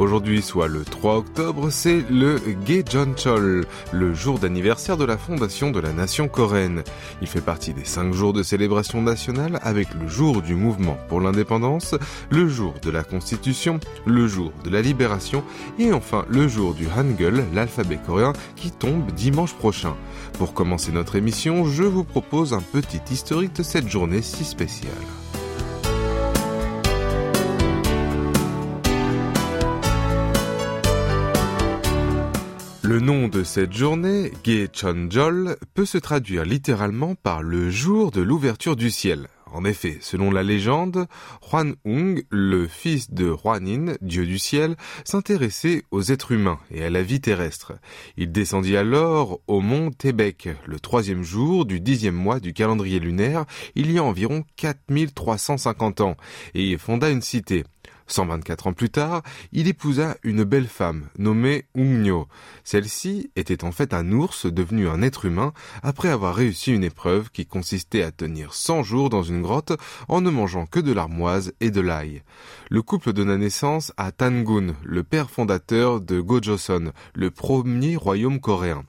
Aujourd'hui, soit le 3 octobre, c'est le Chol, le jour d'anniversaire de la fondation de la nation coréenne. Il fait partie des cinq jours de célébration nationale avec le jour du mouvement pour l'indépendance, le jour de la constitution, le jour de la libération et enfin le jour du Hangul, l'alphabet coréen, qui tombe dimanche prochain. Pour commencer notre émission, je vous propose un petit historique de cette journée si spéciale. Le nom de cette journée, Chonjol, peut se traduire littéralement par le jour de l'ouverture du ciel. En effet, selon la légende, Huan Hung, le fils de Huanin, dieu du ciel, s'intéressait aux êtres humains et à la vie terrestre. Il descendit alors au mont Tébek, le troisième jour du dixième mois du calendrier lunaire, il y a environ 4350 ans, et fonda une cité. 124 ans plus tard, il épousa une belle femme nommée Ungnyo. Celle-ci était en fait un ours devenu un être humain après avoir réussi une épreuve qui consistait à tenir 100 jours dans une grotte en ne mangeant que de l'armoise et de l'ail. Le couple donna naissance à Tangun, le père fondateur de Gojoseon, le premier royaume coréen.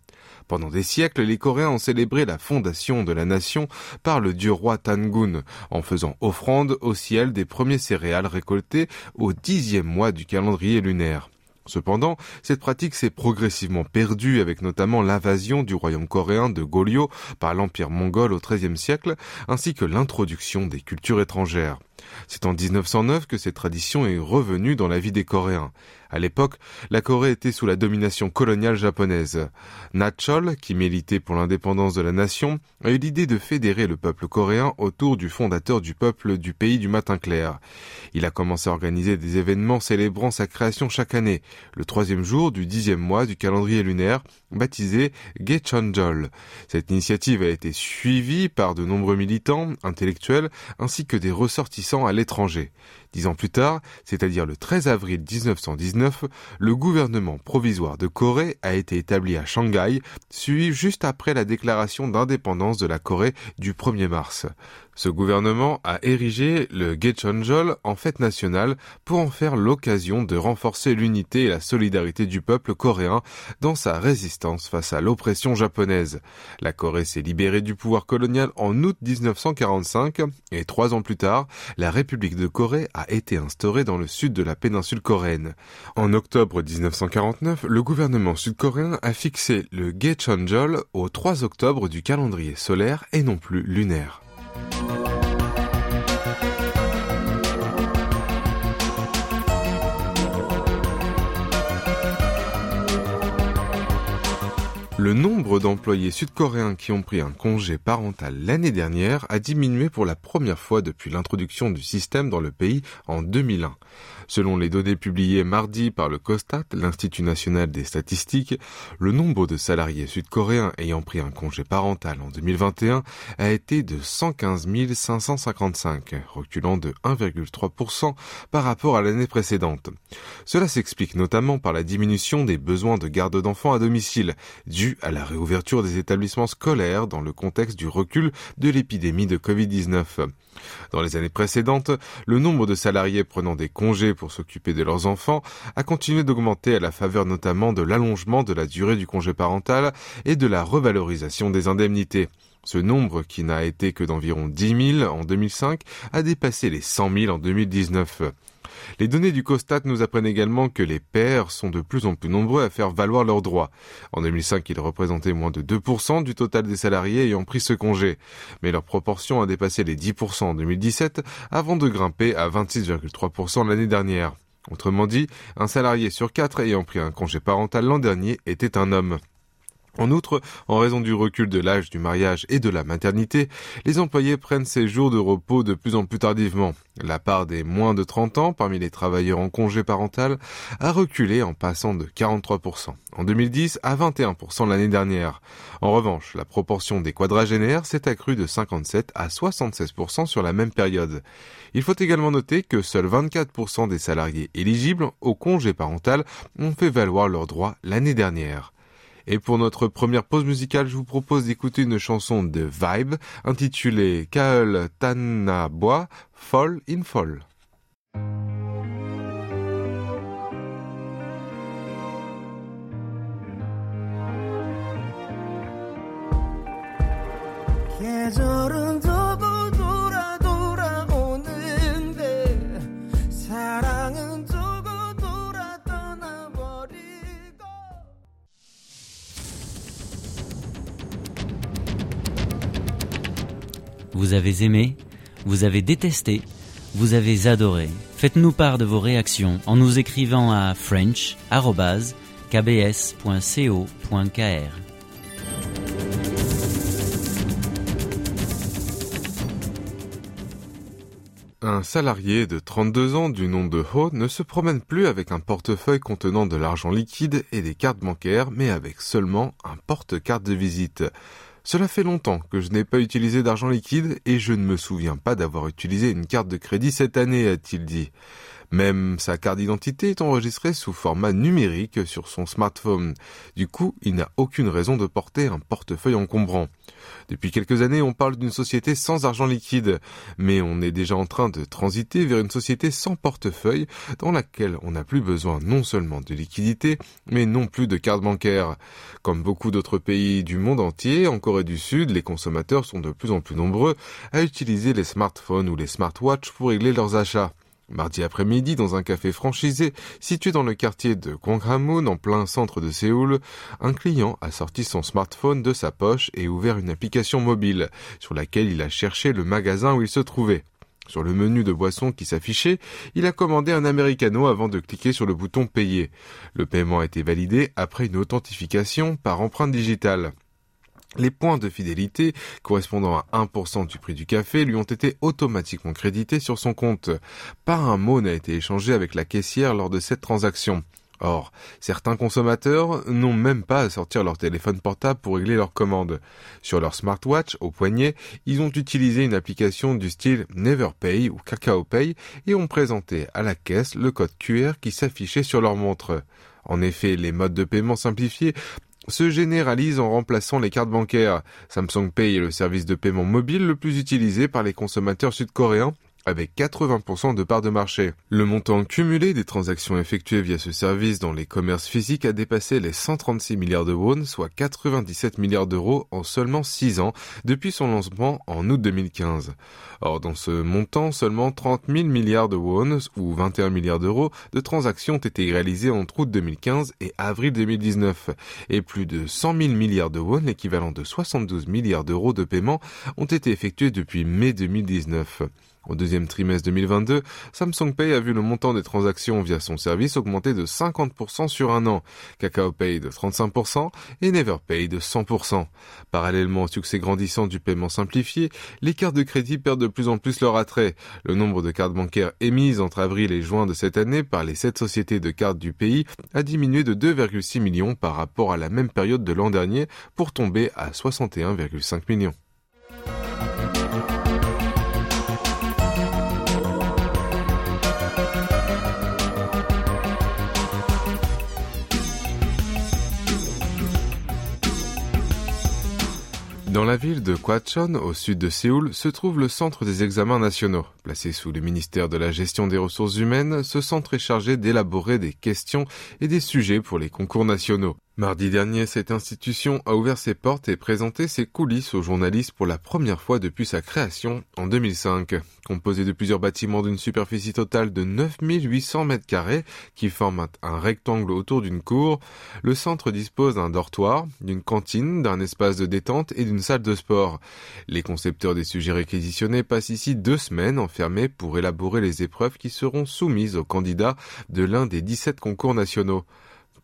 Pendant des siècles, les Coréens ont célébré la fondation de la nation par le dieu roi Tangun, en faisant offrande au ciel des premiers céréales récoltés au dixième mois du calendrier lunaire. Cependant, cette pratique s'est progressivement perdue avec notamment l'invasion du royaume coréen de Goryeo par l'empire mongol au XIIIe siècle, ainsi que l'introduction des cultures étrangères. C'est en 1909 que cette tradition est revenue dans la vie des Coréens. À l'époque, la Corée était sous la domination coloniale japonaise. Nachol, qui militait pour l'indépendance de la nation, a eu l'idée de fédérer le peuple coréen autour du fondateur du peuple du pays du matin clair. Il a commencé à organiser des événements célébrant sa création chaque année, le troisième jour du dixième mois du calendrier lunaire, baptisé Gechonjol. Cette initiative a été suivie par de nombreux militants, intellectuels, ainsi que des ressortissants à l'étranger. Dix ans plus tard, c'est-à-dire le 13 avril 1919, le gouvernement provisoire de Corée a été établi à Shanghai, suivi juste après la déclaration d'indépendance de la Corée du 1er mars. Ce gouvernement a érigé le Gechonjol en fête nationale pour en faire l'occasion de renforcer l'unité et la solidarité du peuple coréen dans sa résistance face à l'oppression japonaise. La Corée s'est libérée du pouvoir colonial en août 1945 et trois ans plus tard, la République de Corée a été instaurée dans le sud de la péninsule coréenne. En octobre 1949, le gouvernement sud-coréen a fixé le Gechonjol au 3 octobre du calendrier solaire et non plus lunaire. Bye. Le nombre d'employés sud-coréens qui ont pris un congé parental l'année dernière a diminué pour la première fois depuis l'introduction du système dans le pays en 2001. Selon les données publiées mardi par le COSTAT, l'Institut national des statistiques, le nombre de salariés sud-coréens ayant pris un congé parental en 2021 a été de 115 555, reculant de 1,3% par rapport à l'année précédente. Cela s'explique notamment par la diminution des besoins de garde d'enfants à domicile, due à la réouverture des établissements scolaires dans le contexte du recul de l'épidémie de Covid-19. Dans les années précédentes, le nombre de salariés prenant des congés pour s'occuper de leurs enfants a continué d'augmenter à la faveur notamment de l'allongement de la durée du congé parental et de la revalorisation des indemnités. Ce nombre, qui n'a été que d'environ 10 000 en 2005, a dépassé les 100 000 en 2019. Les données du COSTAT nous apprennent également que les pères sont de plus en plus nombreux à faire valoir leurs droits. En 2005, ils représentaient moins de 2% du total des salariés ayant pris ce congé. Mais leur proportion a dépassé les 10% en 2017 avant de grimper à 26,3% l'année dernière. Autrement dit, un salarié sur quatre ayant pris un congé parental l'an dernier était un homme. En outre, en raison du recul de l'âge du mariage et de la maternité, les employés prennent ces jours de repos de plus en plus tardivement. La part des moins de 30 ans parmi les travailleurs en congé parental a reculé en passant de 43% en 2010 à 21% l'année dernière. En revanche, la proportion des quadragénaires s'est accrue de 57 à 76% sur la même période. Il faut également noter que seuls 24% des salariés éligibles au congé parental ont fait valoir leurs droits l'année dernière. Et pour notre première pause musicale, je vous propose d'écouter une chanson de Vibe intitulée Kael Tanabois Fall in Fall. Vous avez aimé, vous avez détesté, vous avez adoré. Faites-nous part de vos réactions en nous écrivant à french.kbs.co.kr. Un salarié de 32 ans du nom de Ho ne se promène plus avec un portefeuille contenant de l'argent liquide et des cartes bancaires, mais avec seulement un porte-carte de visite. Cela fait longtemps que je n'ai pas utilisé d'argent liquide et je ne me souviens pas d'avoir utilisé une carte de crédit cette année, a-t-il dit. Même sa carte d'identité est enregistrée sous format numérique sur son smartphone. Du coup, il n'a aucune raison de porter un portefeuille encombrant. Depuis quelques années, on parle d'une société sans argent liquide, mais on est déjà en train de transiter vers une société sans portefeuille dans laquelle on n'a plus besoin non seulement de liquidité, mais non plus de carte bancaire. Comme beaucoup d'autres pays du monde entier, en Corée du Sud, les consommateurs sont de plus en plus nombreux à utiliser les smartphones ou les smartwatches pour régler leurs achats. Mardi après-midi, dans un café franchisé situé dans le quartier de Gwanghwamun en plein centre de Séoul, un client a sorti son smartphone de sa poche et ouvert une application mobile sur laquelle il a cherché le magasin où il se trouvait. Sur le menu de boissons qui s'affichait, il a commandé un americano avant de cliquer sur le bouton payer. Le paiement a été validé après une authentification par empreinte digitale. Les points de fidélité, correspondant à 1% du prix du café, lui ont été automatiquement crédités sur son compte. Pas un mot n'a été échangé avec la caissière lors de cette transaction. Or, certains consommateurs n'ont même pas à sortir leur téléphone portable pour régler leur commande. Sur leur smartwatch, au poignet, ils ont utilisé une application du style NeverPay ou Kakao Pay et ont présenté à la caisse le code QR qui s'affichait sur leur montre. En effet, les modes de paiement simplifiés se généralise en remplaçant les cartes bancaires. Samsung Pay est le service de paiement mobile le plus utilisé par les consommateurs sud-coréens avec 80% de part de marché. Le montant cumulé des transactions effectuées via ce service dans les commerces physiques a dépassé les 136 milliards de won, soit 97 milliards d'euros en seulement 6 ans depuis son lancement en août 2015. Or, dans ce montant, seulement 30 000 milliards de won, ou 21 milliards d'euros, de transactions ont été réalisées entre août 2015 et avril 2019, et plus de 100 000 milliards de won, l'équivalent de 72 milliards d'euros de paiement, ont été effectués depuis mai 2019. Au deuxième trimestre 2022, Samsung Pay a vu le montant des transactions via son service augmenter de 50% sur un an, Kakao Pay de 35% et NeverPay de 100%. Parallèlement au succès grandissant du paiement simplifié, les cartes de crédit perdent de plus en plus leur attrait. Le nombre de cartes bancaires émises entre avril et juin de cette année par les sept sociétés de cartes du pays a diminué de 2,6 millions par rapport à la même période de l'an dernier pour tomber à 61,5 millions. Dans la ville de Kwachon, au sud de Séoul, se trouve le centre des examens nationaux. Placé sous le ministère de la gestion des ressources humaines, ce centre est chargé d'élaborer des questions et des sujets pour les concours nationaux. Mardi dernier, cette institution a ouvert ses portes et présenté ses coulisses aux journalistes pour la première fois depuis sa création en 2005. Composé de plusieurs bâtiments d'une superficie totale de 9800 mètres carrés qui forment un rectangle autour d'une cour, le centre dispose d'un dortoir, d'une cantine, d'un espace de détente et d'une salle de sport. Les concepteurs des sujets réquisitionnés passent ici deux semaines enfermés pour élaborer les épreuves qui seront soumises aux candidats de l'un des 17 concours nationaux.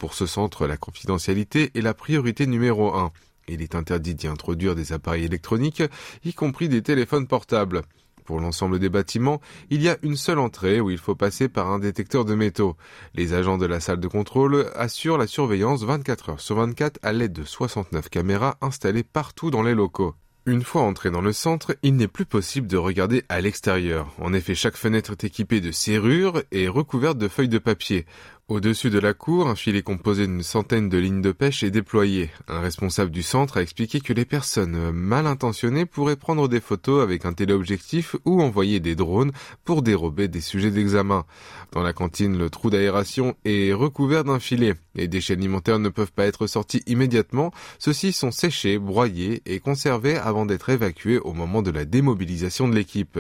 Pour ce centre, la confidentialité est la priorité numéro un. Il est interdit d'y introduire des appareils électroniques, y compris des téléphones portables. Pour l'ensemble des bâtiments, il y a une seule entrée où il faut passer par un détecteur de métaux. Les agents de la salle de contrôle assurent la surveillance 24 heures sur 24 à l'aide de 69 caméras installées partout dans les locaux. Une fois entré dans le centre, il n'est plus possible de regarder à l'extérieur. En effet, chaque fenêtre est équipée de serrures et recouverte de feuilles de papier. Au-dessus de la cour, un filet composé d'une centaine de lignes de pêche est déployé. Un responsable du centre a expliqué que les personnes mal intentionnées pourraient prendre des photos avec un téléobjectif ou envoyer des drones pour dérober des sujets d'examen. Dans la cantine, le trou d'aération est recouvert d'un filet. Les déchets alimentaires ne peuvent pas être sortis immédiatement. Ceux-ci sont séchés, broyés et conservés avant d'être évacués au moment de la démobilisation de l'équipe.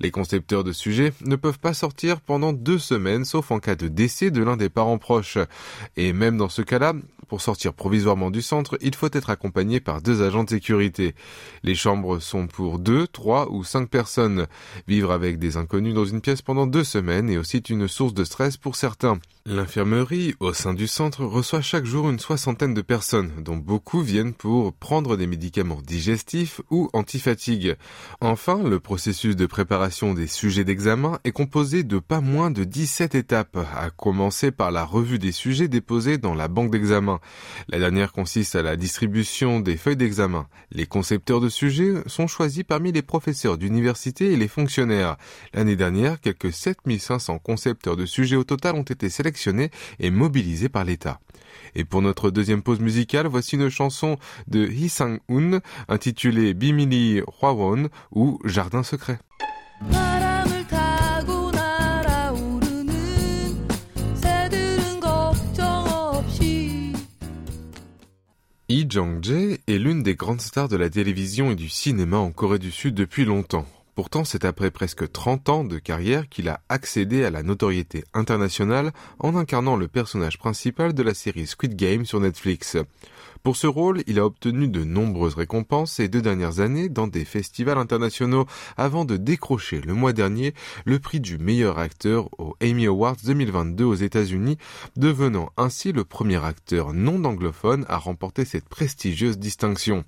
Les concepteurs de sujets ne peuvent pas sortir pendant deux semaines sauf en cas de décès de l'un des parents proches. Et même dans ce cas-là, pour sortir provisoirement du centre, il faut être accompagné par deux agents de sécurité. Les chambres sont pour deux, trois ou cinq personnes. Vivre avec des inconnus dans une pièce pendant deux semaines est aussi une source de stress pour certains. L'infirmerie, au sein du centre, reçoit chaque jour une soixantaine de personnes, dont beaucoup viennent pour prendre des médicaments digestifs ou antifatigue. Enfin, le processus de préparation des sujets d'examen est composé de pas moins de 17 étapes, à commencer par la revue des sujets déposés dans la banque d'examen. La dernière consiste à la distribution des feuilles d'examen. Les concepteurs de sujets sont choisis parmi les professeurs d'université et les fonctionnaires. L'année dernière, quelques 7500 concepteurs de sujets au total ont été sélectionnés et mobilisé par l'État. Et pour notre deuxième pause musicale, voici une chanson de Hee Sang-un intitulée Bimili Hwawon ou Jardin secret. Lee Jong-jae est l'une des grandes stars de la télévision et du cinéma en Corée du Sud depuis longtemps. Pourtant, c'est après presque 30 ans de carrière qu'il a accédé à la notoriété internationale en incarnant le personnage principal de la série Squid Game sur Netflix. Pour ce rôle, il a obtenu de nombreuses récompenses ces deux dernières années dans des festivals internationaux avant de décrocher le mois dernier le prix du meilleur acteur au Emmy Awards 2022 aux États-Unis, devenant ainsi le premier acteur non anglophone à remporter cette prestigieuse distinction.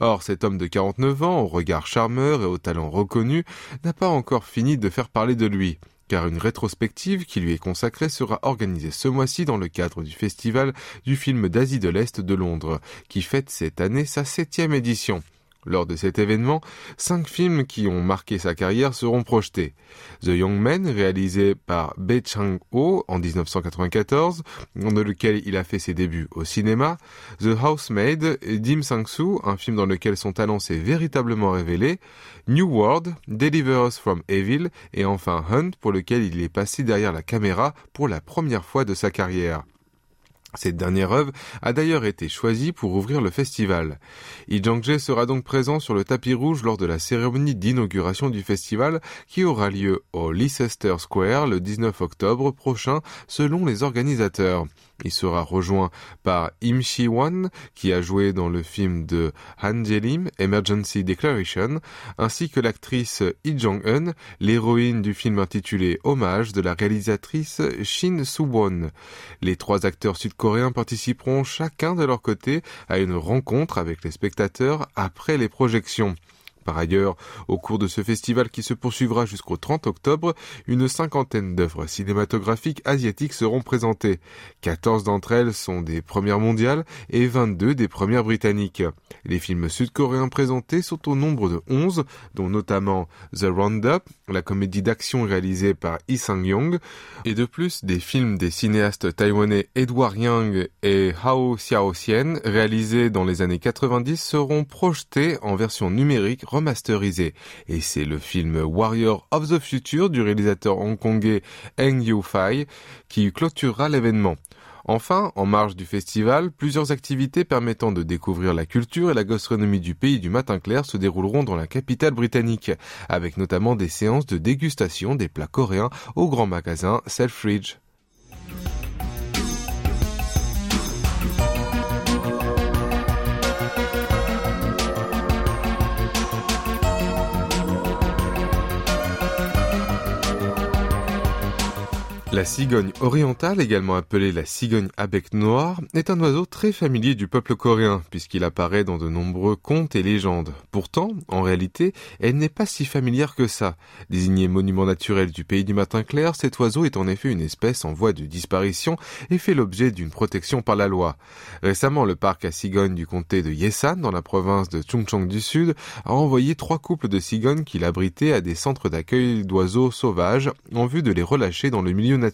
Or, cet homme de 49 ans, au regard charmeur et au talent reconnu, n'a pas encore fini de faire parler de lui car une rétrospective qui lui est consacrée sera organisée ce mois-ci dans le cadre du festival du film d'Asie de l'Est de Londres, qui fête cette année sa septième édition. Lors de cet événement, cinq films qui ont marqué sa carrière seront projetés. The Young Man, réalisé par Bae Chang-ho en 1994, dans lequel il a fait ses débuts au cinéma. The Housemaid, Dim Sang-soo, un film dans lequel son talent véritablement révélé. New World, Deliver Us from Evil, et enfin Hunt, pour lequel il est passé derrière la caméra pour la première fois de sa carrière. Cette dernière œuvre a d'ailleurs été choisie pour ouvrir le festival. Lee Jong-jae sera donc présent sur le tapis rouge lors de la cérémonie d'inauguration du festival qui aura lieu au Leicester Square le 19 octobre prochain selon les organisateurs. Il sera rejoint par Im Shi-won, qui a joué dans le film de Han Jae-lim, Emergency Declaration, ainsi que l'actrice Lee Jong-eun, l'héroïne du film intitulé Hommage de la réalisatrice Shin Soo-won. Les trois acteurs sud-coréens participeront chacun de leur côté à une rencontre avec les spectateurs après les projections. Par ailleurs, au cours de ce festival qui se poursuivra jusqu'au 30 octobre, une cinquantaine d'œuvres cinématographiques asiatiques seront présentées. 14 d'entre elles sont des premières mondiales et 22 des premières britanniques. Les films sud-coréens présentés sont au nombre de 11, dont notamment The Roundup, la comédie d'action réalisée par Lee Sang-yong, et de plus des films des cinéastes taïwanais Edward Yang et Hao Xiaoxian, réalisés dans les années 90, seront projetés en version numérique remasterisé. Et c'est le film Warrior of the Future du réalisateur hongkongais Eng Yu-fai qui clôturera l'événement. Enfin, en marge du festival, plusieurs activités permettant de découvrir la culture et la gastronomie du pays du matin clair se dérouleront dans la capitale britannique, avec notamment des séances de dégustation des plats coréens au grand magasin Selfridge. La cigogne orientale, également appelée la cigogne à bec noir, est un oiseau très familier du peuple coréen, puisqu'il apparaît dans de nombreux contes et légendes. Pourtant, en réalité, elle n'est pas si familière que ça. Désigné monument naturel du pays du matin clair, cet oiseau est en effet une espèce en voie de disparition et fait l'objet d'une protection par la loi. Récemment, le parc à cigognes du comté de Yesan, dans la province de Chungcheong du Sud, a envoyé trois couples de cigognes qu'il abritait à des centres d'accueil d'oiseaux sauvages en vue de les relâcher dans le milieu naturel.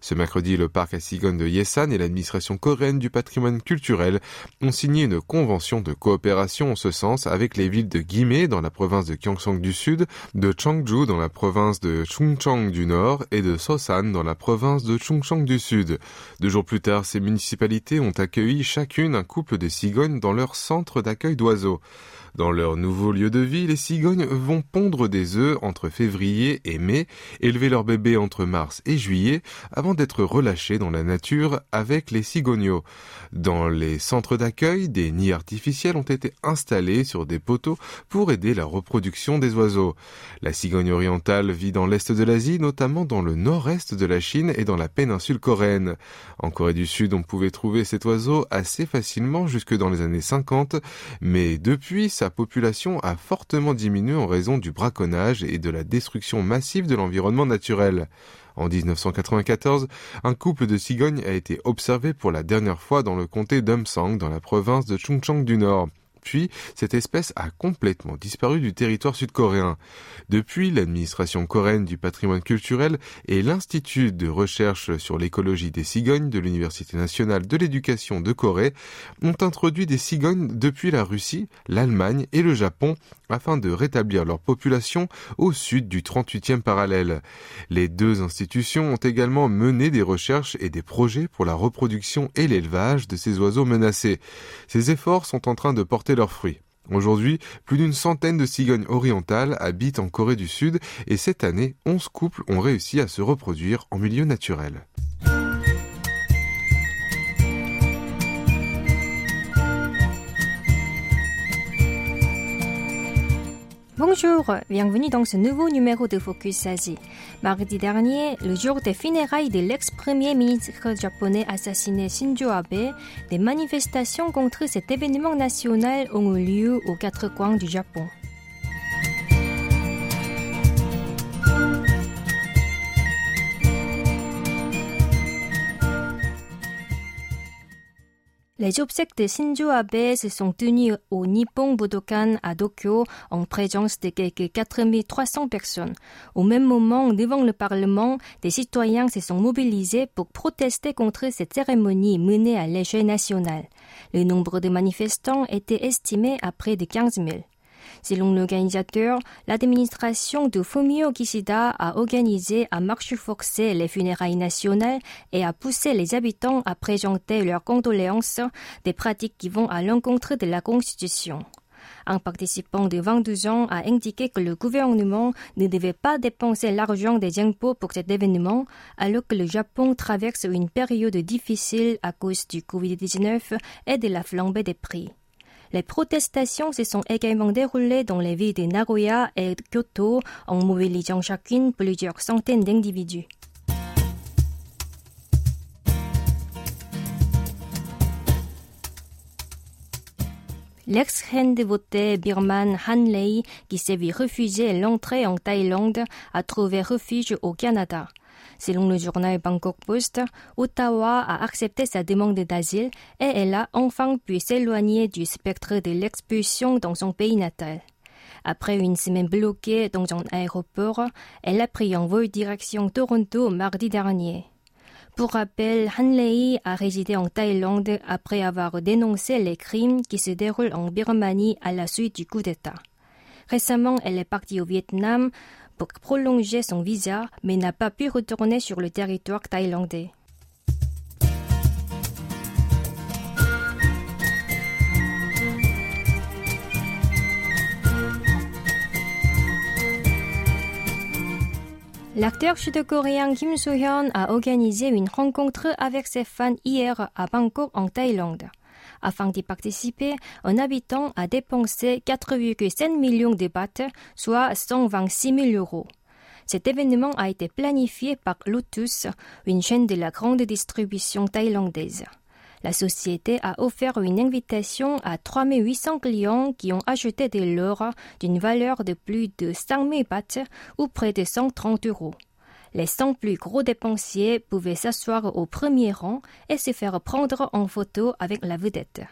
Ce mercredi, le parc à cigognes de Yesan et l'administration coréenne du patrimoine culturel ont signé une convention de coopération en ce sens avec les villes de Gimhae dans la province de Gyeongsang du Sud, de Changju dans la province de Chungcheong du Nord et de Sosan dans la province de Chungcheong du Sud. Deux jours plus tard, ces municipalités ont accueilli chacune un couple de cigognes dans leur centre d'accueil d'oiseaux. Dans leur nouveau lieu de vie, les cigognes vont pondre des œufs entre février et mai, élever leurs bébés entre mars et juillet, avant d'être relâchés dans la nature avec les cigognos. Dans les centres d'accueil, des nids artificiels ont été installés sur des poteaux pour aider la reproduction des oiseaux. La cigogne orientale vit dans l'est de l'Asie, notamment dans le nord-est de la Chine et dans la péninsule coréenne. En Corée du Sud, on pouvait trouver cet oiseau assez facilement jusque dans les années 50, mais depuis, sa population a fortement diminué en raison du braconnage et de la destruction massive de l'environnement naturel. En 1994, un couple de cigognes a été observé pour la dernière fois dans le comté d'Umsang, dans la province de Chungcheong du Nord. Puis, cette espèce a complètement disparu du territoire sud-coréen. Depuis, l'administration coréenne du patrimoine culturel et l'Institut de recherche sur l'écologie des cigognes de l'Université nationale de l'éducation de Corée ont introduit des cigognes depuis la Russie, l'Allemagne et le Japon afin de rétablir leur population au sud du 38e parallèle. Les deux institutions ont également mené des recherches et des projets pour la reproduction et l'élevage de ces oiseaux menacés. Ces efforts sont en train de porter leurs fruits. Aujourd'hui, plus d'une centaine de cigognes orientales habitent en Corée du Sud et cette année, 11 couples ont réussi à se reproduire en milieu naturel. Bonjour, bienvenue dans ce nouveau numéro de Focus Asie. Mardi dernier, le jour des funérailles de l'ex-premier ministre japonais assassiné Shinzo Abe, des manifestations contre cet événement national ont eu lieu aux quatre coins du Japon. Les obsèques de Shinzo Abe se sont tenues au Nippon Budokan à Tokyo en présence de quelques 4300 personnes. Au même moment, devant le Parlement, des citoyens se sont mobilisés pour protester contre cette cérémonie menée à l'échelle nationale. Le nombre de manifestants était estimé à près de 15 000. Selon l'organisateur, l'administration de Fumio Kishida a organisé à marche forcée les funérailles nationales et a poussé les habitants à présenter leurs condoléances, des pratiques qui vont à l'encontre de la Constitution. Un participant de 22 ans a indiqué que le gouvernement ne devait pas dépenser l'argent des impôts pour cet événement, alors que le Japon traverse une période difficile à cause du Covid-19 et de la flambée des prix. Les protestations se sont également déroulées dans les villes de Nagoya et Kyoto en mobilisant chacune plusieurs centaines d'individus. L'ex-reine dévotée birmane Han Lei, qui s'est vu refuser l'entrée en Thaïlande, a trouvé refuge au Canada. Selon le journal Bangkok Post, Ottawa a accepté sa demande d'asile et elle a enfin pu s'éloigner du spectre de l'expulsion dans son pays natal. Après une semaine bloquée dans un aéroport, elle a pris un vol direction Toronto mardi dernier. Pour rappel, Han Lei a résidé en Thaïlande après avoir dénoncé les crimes qui se déroulent en Birmanie à la suite du coup d'État. Récemment, elle est partie au Vietnam pour prolonger son visa, mais n'a pas pu retourner sur le territoire thaïlandais. L'acteur sud-coréen Kim Soo-hyun a organisé une rencontre avec ses fans hier à Bangkok en Thaïlande. Afin d'y participer, un habitant a dépensé 4,5 millions de bahts, soit 126 000 euros. Cet événement a été planifié par Lotus, une chaîne de la grande distribution thaïlandaise. La société a offert une invitation à 3800 clients qui ont acheté des l'or d'une valeur de plus de 5000 bahts ou près de 130 euros. Les 100 plus gros dépensiers pouvaient s'asseoir au premier rang et se faire prendre en photo avec la vedette.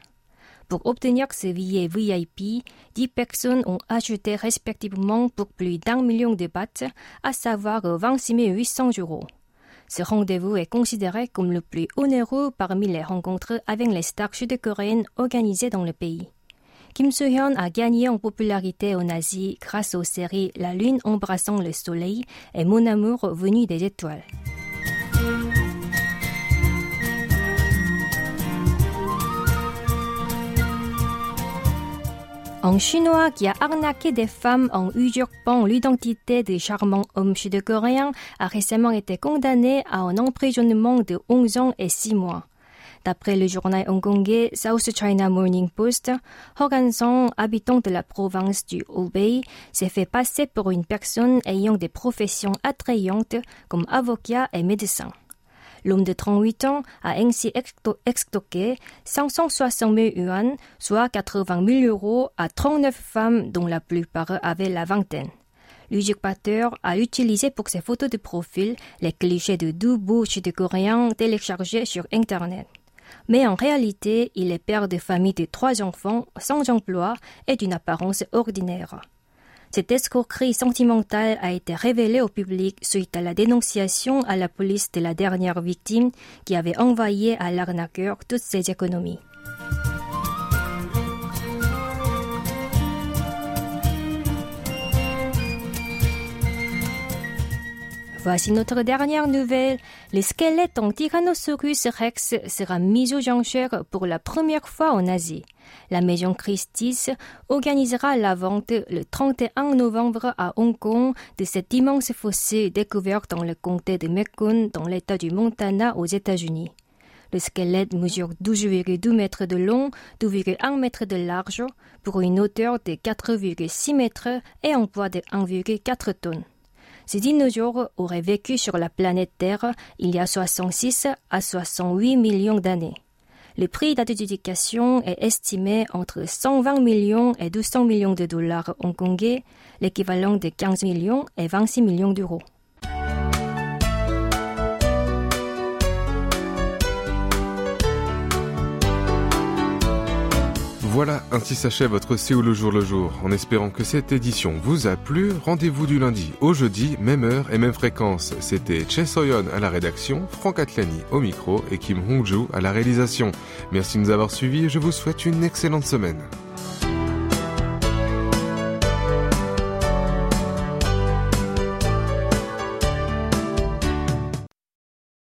Pour obtenir ces billets VIP, 10 personnes ont acheté respectivement pour plus d'un million de bahts, à savoir 26 800 euros. Ce rendez-vous est considéré comme le plus onéreux parmi les rencontres avec les stars sud-coréennes organisées dans le pays. Kim Soo-hyun a gagné en popularité en Asie grâce aux séries La Lune embrassant le Soleil et Mon amour venu des étoiles. Un Chinois qui a arnaqué des femmes en usurpant l'identité des charmants hommes sud-coréens a récemment été condamné à un emprisonnement de 11 ans et 6 mois. D'après le journal hongkongais South China Morning Post, Hogan Song, habitant de la province du Hubei, s'est fait passer pour une personne ayant des professions attrayantes comme avocat et médecin. L'homme de 38 ans a ainsi extoqué 560 000 yuan, soit 80 000 euros, à 39 femmes dont la plupart avaient la vingtaine. L'usurpateur a utilisé pour ses photos de profil les clichés de deux bouches de coréens téléchargés sur Internet mais en réalité, il est père de famille de trois enfants, sans emploi et d'une apparence ordinaire. Cette escroquerie sentimentale a été révélée au public suite à la dénonciation à la police de la dernière victime qui avait envoyé à l'arnaqueur toutes ses économies. Voici notre dernière nouvelle. Le squelette en Tyrannosaurus rex sera mis aux enchères pour la première fois en Asie. La maison Christie's organisera la vente le 31 novembre à Hong Kong de cet immense fossé découvert dans le comté de Macon dans l'état du Montana aux États-Unis. Le squelette mesure 12,2 mètres de long, 2,1 mètres de large, pour une hauteur de 4,6 mètres et un poids de 1,4 tonnes. Ces dinosaures auraient vécu sur la planète Terre il y a 66 à 68 millions d'années. Le prix d'adjudication est estimé entre 120 millions et 200 millions de dollars hongkongais, l'équivalent de 15 millions et 26 millions d'euros. Voilà, ainsi s'achève votre Séoul le jour le jour. En espérant que cette édition vous a plu, rendez-vous du lundi au jeudi, même heure et même fréquence. C'était Che Soyon à la rédaction, Franck Atlani au micro et Kim Hongju à la réalisation. Merci de nous avoir suivis et je vous souhaite une excellente semaine.